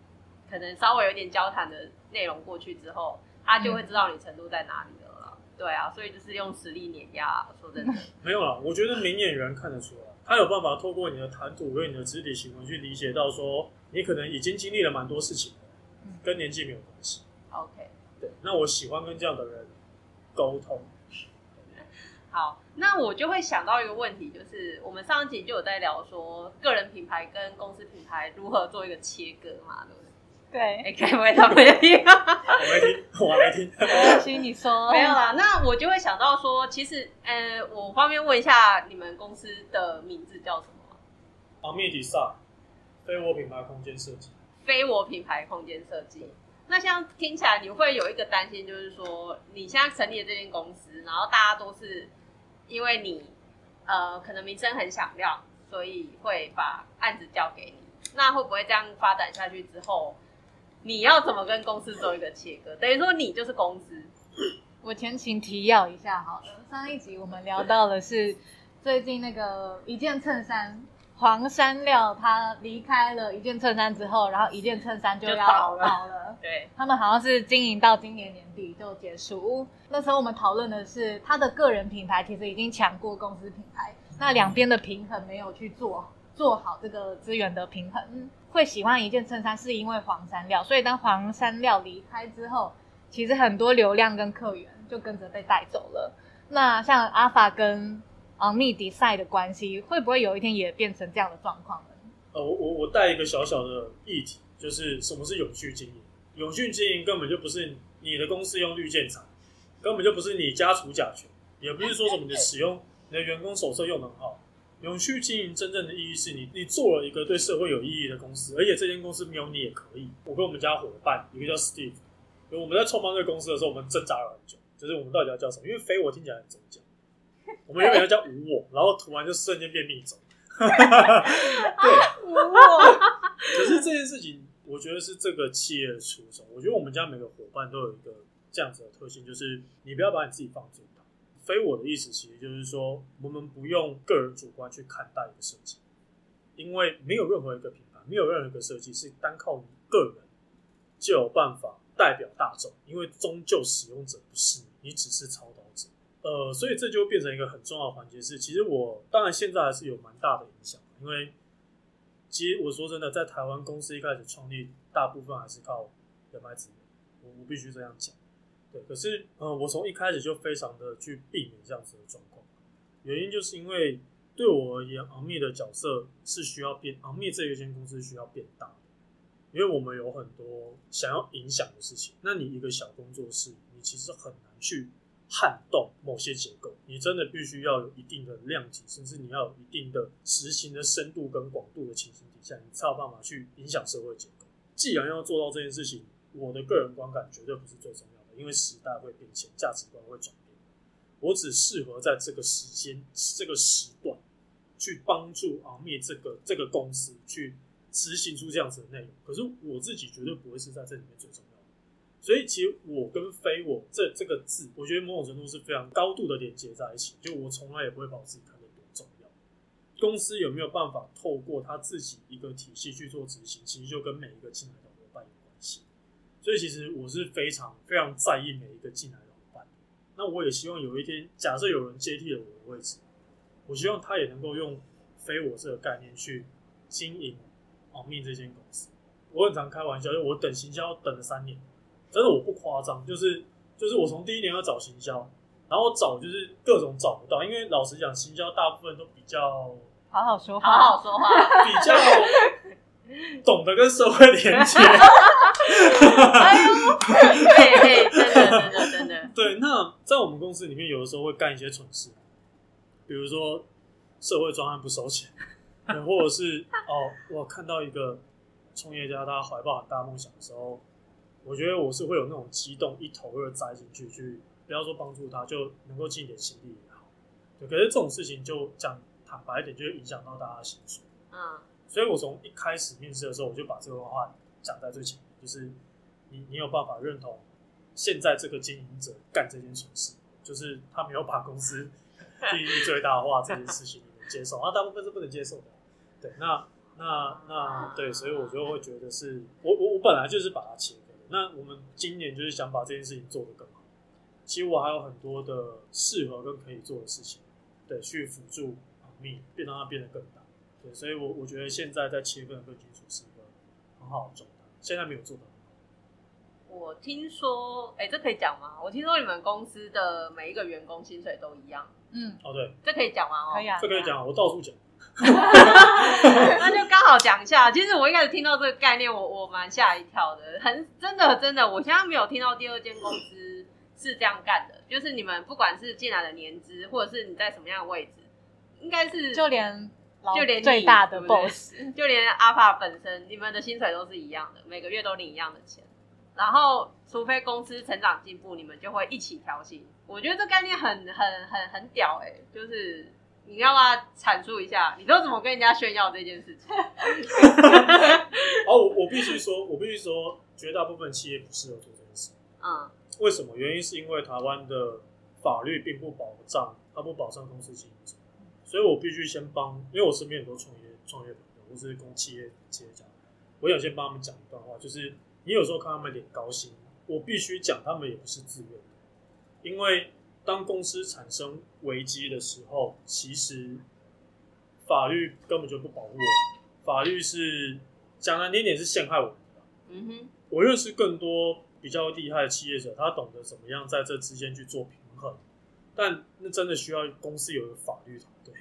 可能稍微有点交谈的内容过去之后，他就会知道你程度在哪里了。对啊，所以就是用实力碾压。说真的，没有啊，我觉得明眼人看得出来，他有办法透过你的谈吐跟你的肢体行为去理解到，说你可能已经经历了蛮多事情，跟年纪没有关系。OK，对，那我喜欢跟这样的人沟通。(laughs) 好，那我就会想到一个问题，就是我们上一集就有在聊说，个人品牌跟公司品牌如何做一个切割嘛，对不对？对，该不会他没听？我没听，我没听。或许你说没有啦，那我就会想到说，其实，呃，我方便问一下，你们公司的名字叫什么？阿密迪萨，非我品牌空间设计。非我品牌空间设计。那像听起来，你会有一个担心，就是说，你现在成立的这间公司，然后大家都是因为你，呃，可能名声很响亮，所以会把案子交给你。那会不会这样发展下去之后？你要怎么跟公司做一个切割？等于说你就是公司。(laughs) 我前情提要一下好了，上一集我们聊到的是最近那个一件衬衫黄山料他离开了一件衬衫之后，然后一件衬衫就就要倒了倒了。(laughs) 对，他们好像是经营到今年年底就结束。那时候我们讨论的是，他的个人品牌其实已经强过公司品牌，那两边的平衡没有去做做好这个资源的平衡。会喜欢一件衬衫是因为黄山料，所以当黄山料离开之后，其实很多流量跟客源就跟着被带走了。那像阿法跟昂密迪赛的关系，会不会有一天也变成这样的状况呢？呃，我我我带一个小小的议题，就是什么是永续经营？永续经营根本就不是你的公司用绿建材，根本就不是你加除甲醛，也不是说什么你使用你的员工手册用的很好。永续经营真正的意义是你你做了一个对社会有意义的公司，而且这间公司没有你也可以。我跟我们家伙伴一个叫 Steve，我们在创办这个公司的时候，我们挣扎了很久，就是我们到底要叫什么？因为非我听起来很中讲，我们原本要叫无我，然后涂完就瞬间变密种。对，无我 (laughs) 可是这件事情，我觉得是这个企业的初衷。我觉得我们家每个伙伴都有一个这样子的特性，就是你不要把你自己放最大。非我的意思，其实就是说，我们不用个人主观去看待一个设计，因为没有任何一个品牌，没有任何一个设计是单靠你个人就有办法代表大众，因为终究使用者不是你，你只是操刀者。呃，所以这就变成一个很重要的环节是，其实我当然现在还是有蛮大的影响，因为其实我说真的，在台湾公司一开始创立，大部分还是靠人脉资源，我我必须这样讲。对，可是呃，我从一开始就非常的去避免这样子的状况，原因就是因为对我而言，昂密的角色是需要变，昂密这一间公司需要变大，因为我们有很多想要影响的事情。那你一个小工作室，你其实很难去撼动某些结构，你真的必须要有一定的量级，甚至你要有一定的执行的深度跟广度的情形底下，你才有办法去影响社会结构。既然要做到这件事情，我的个人观感绝对不是最重要的。因为时代会变迁，价值观会转变，我只适合在这个时间、这个时段去帮助昂密这个这个公司去执行出这样子的内容。可是我自己绝对不会是在这里面最重要。所以其实我跟非我这这个字，我觉得某种程度是非常高度的连接在一起。就我从来也不会把我自己看得多重要。公司有没有办法透过他自己一个体系去做执行，其实就跟每一个进来的伙伴有关系。所以其实我是非常非常在意每一个进来的伙伴。那我也希望有一天，假设有人接替了我的位置，我希望他也能够用非我这个概念去经营昂密这间公司。我很常开玩笑，就我等行销等了三年，真的我不夸张，就是就是我从第一年要找行销，然后找就是各种找不到，因为老实讲，行销大部分都比较好好说好话，好说话。比较 (laughs) 懂得跟社会连接。(laughs) 哎呦，对对，真的真的真的，(laughs) 对，那在我们公司里面，有的时候会干一些蠢事，比如说社会专案不收钱，或者是哦，我看到一个创业家他怀抱很大梦想的时候，我觉得我是会有那种激动，一头热栽进去，去不要说帮助他，就能够尽一点心力也好。对，可是这种事情就讲坦白一点，就会影响到大家的薪水。嗯，所以我从一开始面试的时候，我就把这个话讲在最前面，就是你你有办法认同现在这个经营者干这件蠢事，就是他没有把公司 (laughs) 利益最大化这件事情，你能接受？啊，大部分是不能接受的。对，那那那对，所以我就会觉得是我我我本来就是把它切割的。那我们今年就是想把这件事情做得更好。其实我还有很多的适合跟可以做的事情，对，去辅助昂密，变让它变得更大。对，所以我我觉得现在在切分更清楚是一个很好的状态，现在没有做到。我听说，哎，这可以讲吗？我听说你们公司的每一个员工薪水都一样，嗯，哦，对，这可以讲吗？哦，可以啊，这可以讲，我到处讲。(laughs) 那就刚好讲一下。其实我一开始听到这个概念，我我蛮吓一跳的，很真的真的，我现在没有听到第二间公司是这样干的，就是你们不管是进来的年资，或者是你在什么样的位置，应该是就连就连最大的对不对 boss，(laughs) 就连阿帕本身，你们的薪水都是一样的，每个月都领一样的钱。然后，除非公司成长进步，你们就会一起调薪。我觉得这概念很很很很屌哎、就是你要不要阐述一下，你都怎么跟人家炫耀这件事情？哦，我我必须说，我必须说，绝大部分企业不适合做这件事。嗯为什么？原因是因为台湾的法律并不保障，它不保障公司经营者，所以我必须先帮，因为我身边很多创业创业朋友或是公企业企业家，我想先帮他们讲一段话，就是你有时候看他们脸高薪，我必须讲他们也不是自愿的，因为当公司产生危机的时候，其实法律根本就不保护我们，法律是讲难听点是陷害我们的。嗯哼，我认识更多比较厉害的企业者，他懂得怎么样在这之间去做平衡，但那真的需要公司有一个法律团队，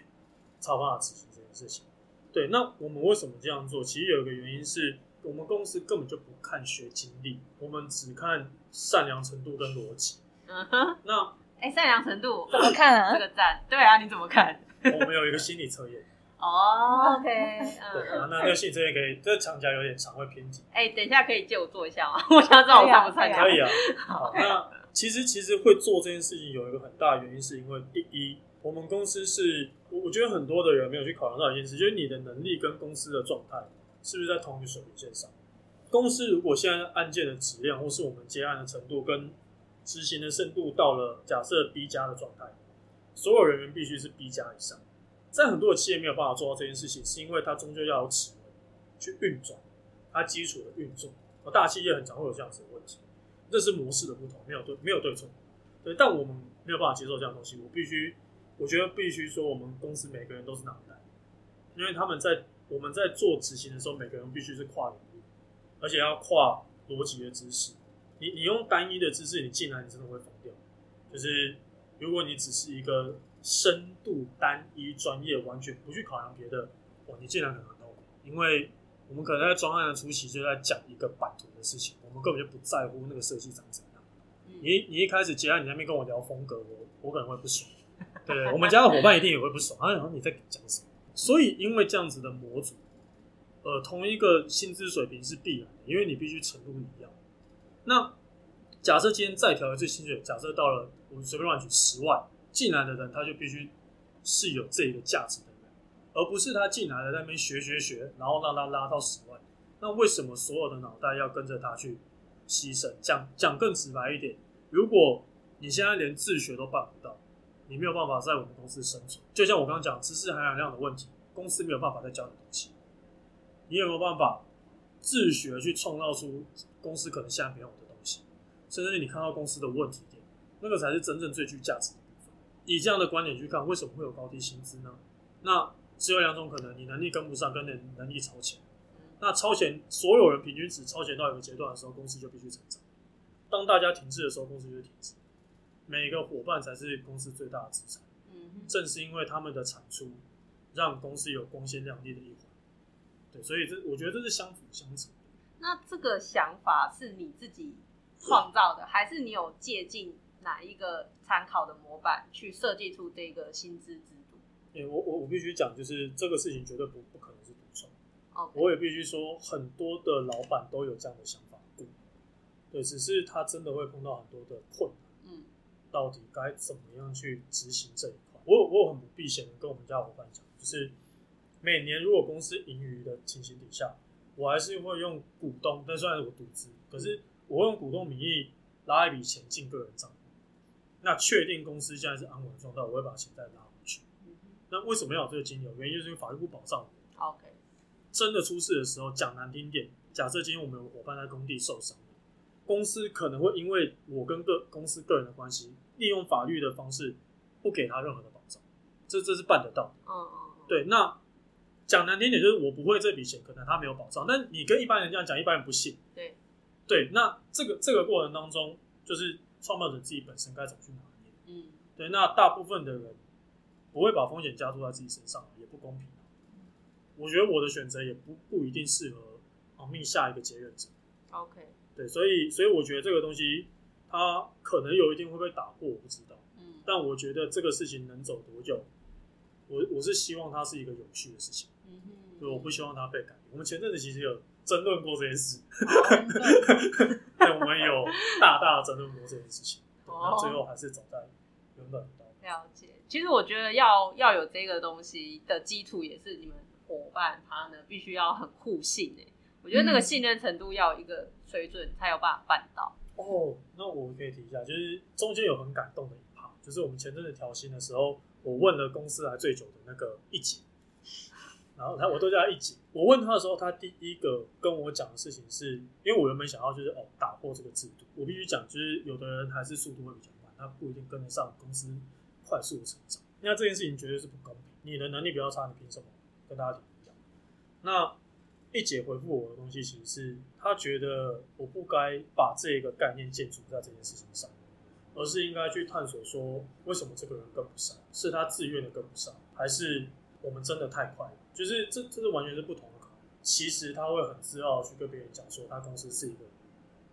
才有办法执行这件事情。对，那我们为什么这样做？其实有一个原因是我们公司根本就不看学经历，我们只看善良程度跟逻辑。嗯哼，那哎，善良程度怎么看啊这个赞，对啊，你怎么看？我们有一个心理测验，哦，OK，对，那那个心理测验可以，这讲起来有点长，会偏题。哎，等一下可以借我做一下吗？(laughs) 我想知道我参不参加可。以啊。(laughs) 好，那其实其实会做这件事情有一个很大的原因，是因为第一，我们公司是，我我觉得很多的人没有去考量到一件事，就是你的能力跟公司的状态是不是在同一个水平线上。公司如果现在案件的质量，或是我们接案的程度跟执行的深度到了假设 B 加的状态，所有人员必须是 B 加以上。在很多的企业没有办法做到这件事情，是因为它终究要有齿轮去运转它基础的运作。而大企业很常会有这样子的问题，这是模式的不同，没有对没有对错。对，但我们没有办法接受这样东西。我必须，我觉得必须说，我们公司每个人都是脑袋，因为他们在我们在做执行的时候，每个人必须是跨领域，而且要跨逻辑的知识。你你用单一的知识，你进来你真的会疯掉。就是如果你只是一个深度单一专业，完全不去考量别的，哇，你进来可能很痛苦，因为我们可能在专案的初期就在讲一个版图的事情，我们根本就不在乎那个设计长怎样。嗯你你一开始接案，你在那边跟我聊风格，我我可能会不爽。对对，我们家的伙伴一定也会不爽。啊，然后你在讲什么？所以因为这样子的模组，呃，同一个薪资水平是必然的，因为你必须程度一样。那假设今天再调一次薪水，假设到了我们随便乱举十万进来的人，他就必须是有这一个价值的人，而不是他进来了那边学学学，然后让他拉到十万。那为什么所有的脑袋要跟着他去牺牲？讲讲更直白一点，如果你现在连自学都办不到，你没有办法在我们公司生存。就像我刚刚讲知识含氧量的问题，公司没有办法再教你东西。你有没有办法自学去创造出公司可能现在没有？甚至你看到公司的问题点，那个才是真正最具价值的部分。以这样的观点去看，为什么会有高低薪资呢？那只有两种可能：你能力跟不上，跟你能力超前。那超前，所有人平均值超前到一个阶段的时候，公司就必须成长。当大家停滞的时候，公司就会停滞。每一个伙伴才是公司最大的资产。嗯哼，正是因为他们的产出，让公司有光鲜亮丽的一环。对，所以这我觉得这是相辅相成的。那这个想法是你自己创造的，还是你有借鉴哪一个参考的模板去设计出这个薪资制度诶、我我我必须讲，就是这个事情绝对不不可能是独创。？OK，我也必须说，很多的老板都有这样的想法过。对，只是他真的会碰到很多的困难。嗯到底该怎么样去执行这一块。我有我有很不避嫌的跟我们家伙伴讲，就是每年如果公司盈余的情形底下，我还是会用股东，但虽然我独资，可是我用股东名义拉一笔钱进个人账户。那确定公司现在是安稳的状态，我会把钱再拉回去。嗯那为什么要有这个金流？原因就是因为法律不保障我。，OK，真的出事的时候，讲难听点，假设今天我们有伙伴在工地受伤了，公司可能会因为我跟个公司个人的关系，利用法律的方式不给他任何的保障，这这是办得到的。嗯嗯，嗯，对，那讲难听点就是我不会这笔钱，可能他没有保障，但你跟一般人这样讲，一般人不信。对，对，那这个这个过程当中，就是创办者自己本身该怎么去拿捏。嗯对，那大部分的人不会把风险加注在自己身上，也不公平。我觉得我的选择也不不一定适合亡命下一个接任者。，OK，对，所以所以我觉得这个东西它可能有一定会被打破，我不知道。嗯但我觉得这个事情能走多久，我我是希望它是一个有序的事情，嗯哼，对，我不希望它被改变。我们前阵子其实有争论过这件事，哦对 (laughs) 对，我们有大大的争论过这件事情，对哦那最后还是走在原本的。了解。其实我觉得要要有这个东西的基础，也是你们伙伴他呢必须要很互信诶。我觉得那个嗯信任程度要有一个水准，才有办法办到。哦，那我可以提一下，就是中间有很感动的一趴，就是我们前阵子调薪的时候，我问了公司来最久的那个一姐，然后他我都叫他一姐。我问他的时候，他第一个跟我讲的事情是，因为我原本想要就是哦打破这个制度，我必须讲就是有的人还是速度会比较慢，他不一定跟得上公司快速的成长。那这件事情绝对是不公平，你的能力比较差，你凭什么跟大家不一样？那一姐回复我的东西，其实是她觉得我不该把这个概念建筑在这件事情上，而是应该去探索说，为什么这个人跟不上，是他自愿的跟不上，还是我们真的太快了？就是这这是完全是不同的考虑。其实他会很自傲地去跟别人讲说，他公司是一个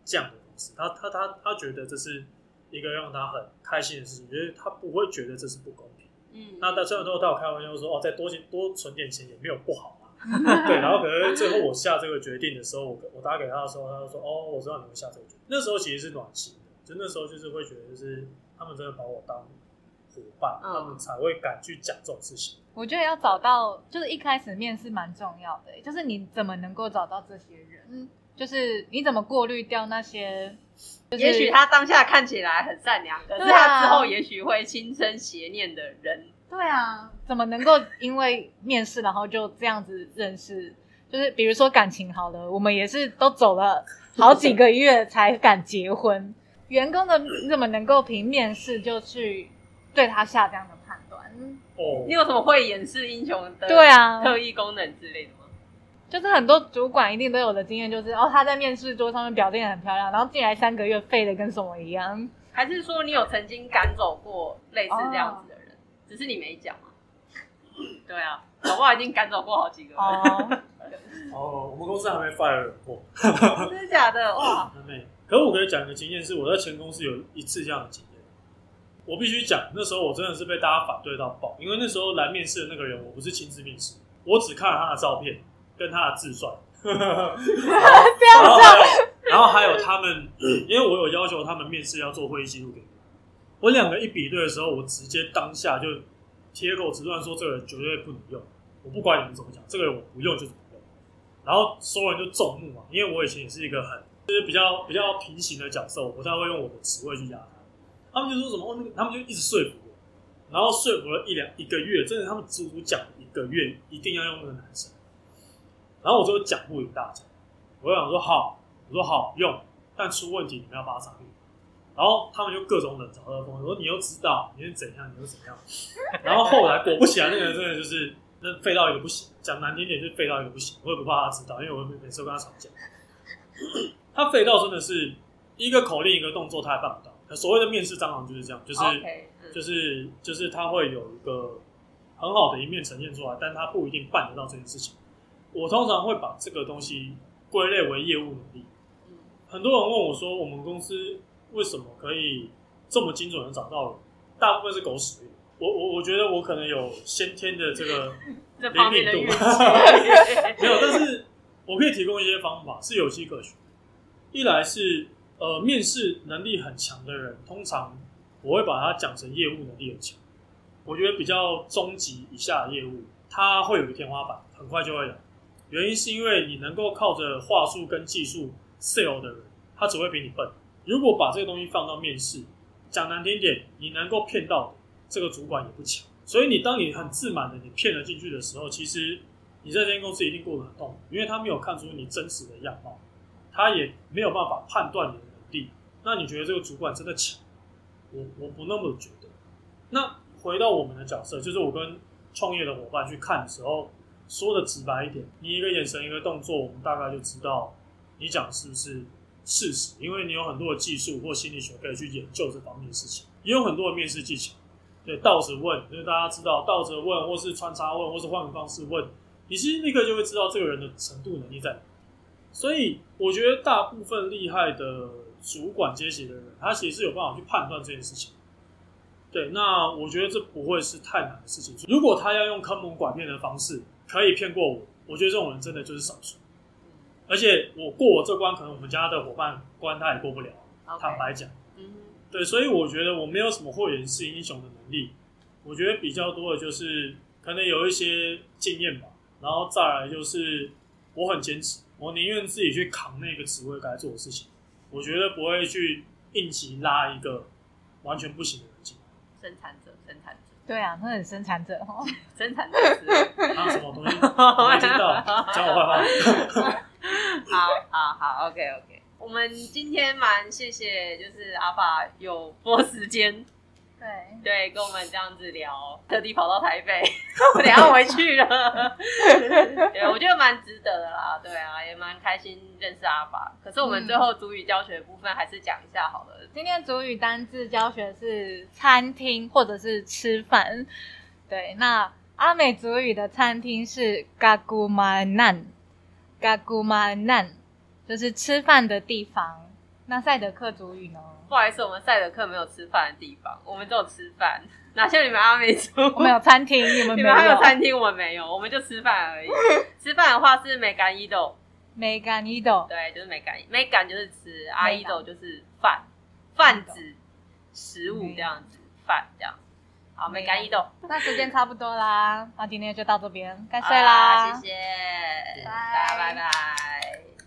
这样的公司，他他他他觉得这是一个让他很开心的事情，就是他不会觉得这是不公平。嗯，那他虽然说他有开玩笑说，哦，再多钱多存点钱也没有不好啊。(laughs) 对，然后可能最后我下这个决定的时候，我我打给他的时候，他就说，哦，我知道你会下这个决定。那时候其实是暖心的，就那时候就是会觉得，就是他们真的把我当伙伴，嗯他们才会敢去讲这种事情。我觉得要找到，就是一开始面试蛮重要的、就是你怎么能够找到这些人，嗯就是你怎么过滤掉那些，就是、也许他当下看起来很善良，可是他之后也许会心生邪念的人。对啊，怎么能够因为面试然后就这样子认识？就是比如说感情好了，我们也是都走了好几个月才敢结婚。员工的你怎么能够凭面试就去对他下这样的？哦你，有什么会掩饰英雄的对啊，特异功能之类的吗？就是很多主管一定都有的经验，就是哦他在面试桌上面表现得很漂亮，然后进来三个月废的跟什么一样。还是说你有曾经赶走过类似这样子的人，只是你没讲吗？对啊，搞不好已经赶走过好几个人。哦，(laughs) 哦，我们公司还没 fire 人过，真的假的？哇！(laughs) 还没。可是我可以讲一个经验，是我在前公司有一次这样的经验。我必须讲，那时候我真的是被大家反对到爆，因为那时候来面试的那个人，我不是亲自面试，我只看了他的照片跟他的自传。(laughs) 这样然后还有，然后还有他们，因为我有要求他们面试要做会议记录给我，我两个一比对的时候，我直接当下就铁口直断说这个人绝对不能用，我不管你们怎么讲，这个人我不用就怎么用。然后所有人就众怒嘛，因为我以前也是一个很就是比较比较平行的角色，我不太会用我的职位去压他。他们就说什么，哦那个他们就一直说服我，然后说服了一两一个月，真的他们足足讲了一个月，一定要用那个男生。然后我就讲不赢大家，我就想说好，我说好用，但出问题你们要把它查进。然后他们就各种冷嘲热讽，说你又知道你是怎样，你又怎样。然后后来果不其然，那个人真的就是 (laughs) 那废到一个不行，讲难听点就是废到一个不行。我也不怕他知道，因为我每次都跟他吵架。他废到真的是一个口令一个动作他也办不到。所谓的面试蟑螂就是这样，就是就是就是他会有一个很好的一面呈现出来，但他不一定办得到这件事情。我通常会把这个东西归类为业务能力。嗯很多人问我说，我们公司为什么可以这么精准的找到人？大部分是狗屎运。我我我觉得我可能有先天的这个 (laughs) 灵敏度，(laughs) 没有，但是我可以提供一些方法，是有迹可循。一来是呃，面试能力很强的人，通常我会把它讲成业务能力很强。我觉得比较中级以下的业务，它会有个天花板，很快就会有。原因是因为你能够靠着话术跟技术 sell 的人，他只会比你笨。如果把这个东西放到面试，讲难听点，你能够骗到这个主管也不强。所以你当你很自满的你骗了进去的时候，其实你在这间公司一定过得很痛苦，因为他没有看出你真实的样貌，他也没有办法判断你。那你觉得这个主管真的强？我我不那么觉得。那回到我们的角色，就是我跟创业的伙伴去看的时候，说的直白一点，你一个眼神一个动作，我们大概就知道你讲是不是事实，因为你有很多的技术或心理学可以去研究这方面的事情，也有很多的面试技巧。对，倒着问，就是大家知道倒着问，或是穿插问，或是换个方式问，你其实立刻就会知道这个人的程度能力在哪。所以我觉得大部分厉害的主管阶级的人，他其实是有办法去判断这件事情。对，那我觉得这不会是太难的事情。如果他要用坑蒙拐骗的方式可以骗过我，我觉得这种人真的就是少数。而且我过我这关，可能我们家的伙伴关他也过不了。坦白讲，嗯对，所以我觉得我没有什么会员式英雄的能力，我觉得比较多的就是可能有一些经验吧，然后再来就是我很坚持，我宁愿自己去扛那个职位该做的事情，我觉得不会去应急拉一个完全不行的人进来。生产者，生产者，对啊，他很生产者哦。生产者词汇。还有什么东西？(laughs) 我没听到，讲我坏话。(laughs) 好好好，OK OK。我们今天蛮谢谢，就是阿爸有拨时间，对，对，跟我们这样子聊，特地跑到台北，(laughs) 我等一下回去了。(laughs) 对，我觉得蛮值得的啦，对啊，也蛮开心认识阿爸。可是我们最后主语教学的部分还是讲一下好了。今天主语单字教学是餐厅或者是吃饭。对，那阿美族语的餐厅是 gagumanan，gagumanan 就是吃饭的地方。那赛德克族语呢？不好意思，我们赛德克没有吃饭的地方，我们只有吃饭。哪像你们阿美族？我们有餐厅，你们 (laughs) 没你们还有餐厅，我们没有，我们就吃饭而已。(laughs) 吃饭的话是美干伊豆，美干伊豆。对，就是美干，美干就是吃，阿伊豆就是饭，饭指食物这样子，饭这样。好，美干伊豆，那时间差不多啦，那今天就到这边，该 (laughs) 好睡啦，谢谢，拜大家拜拜。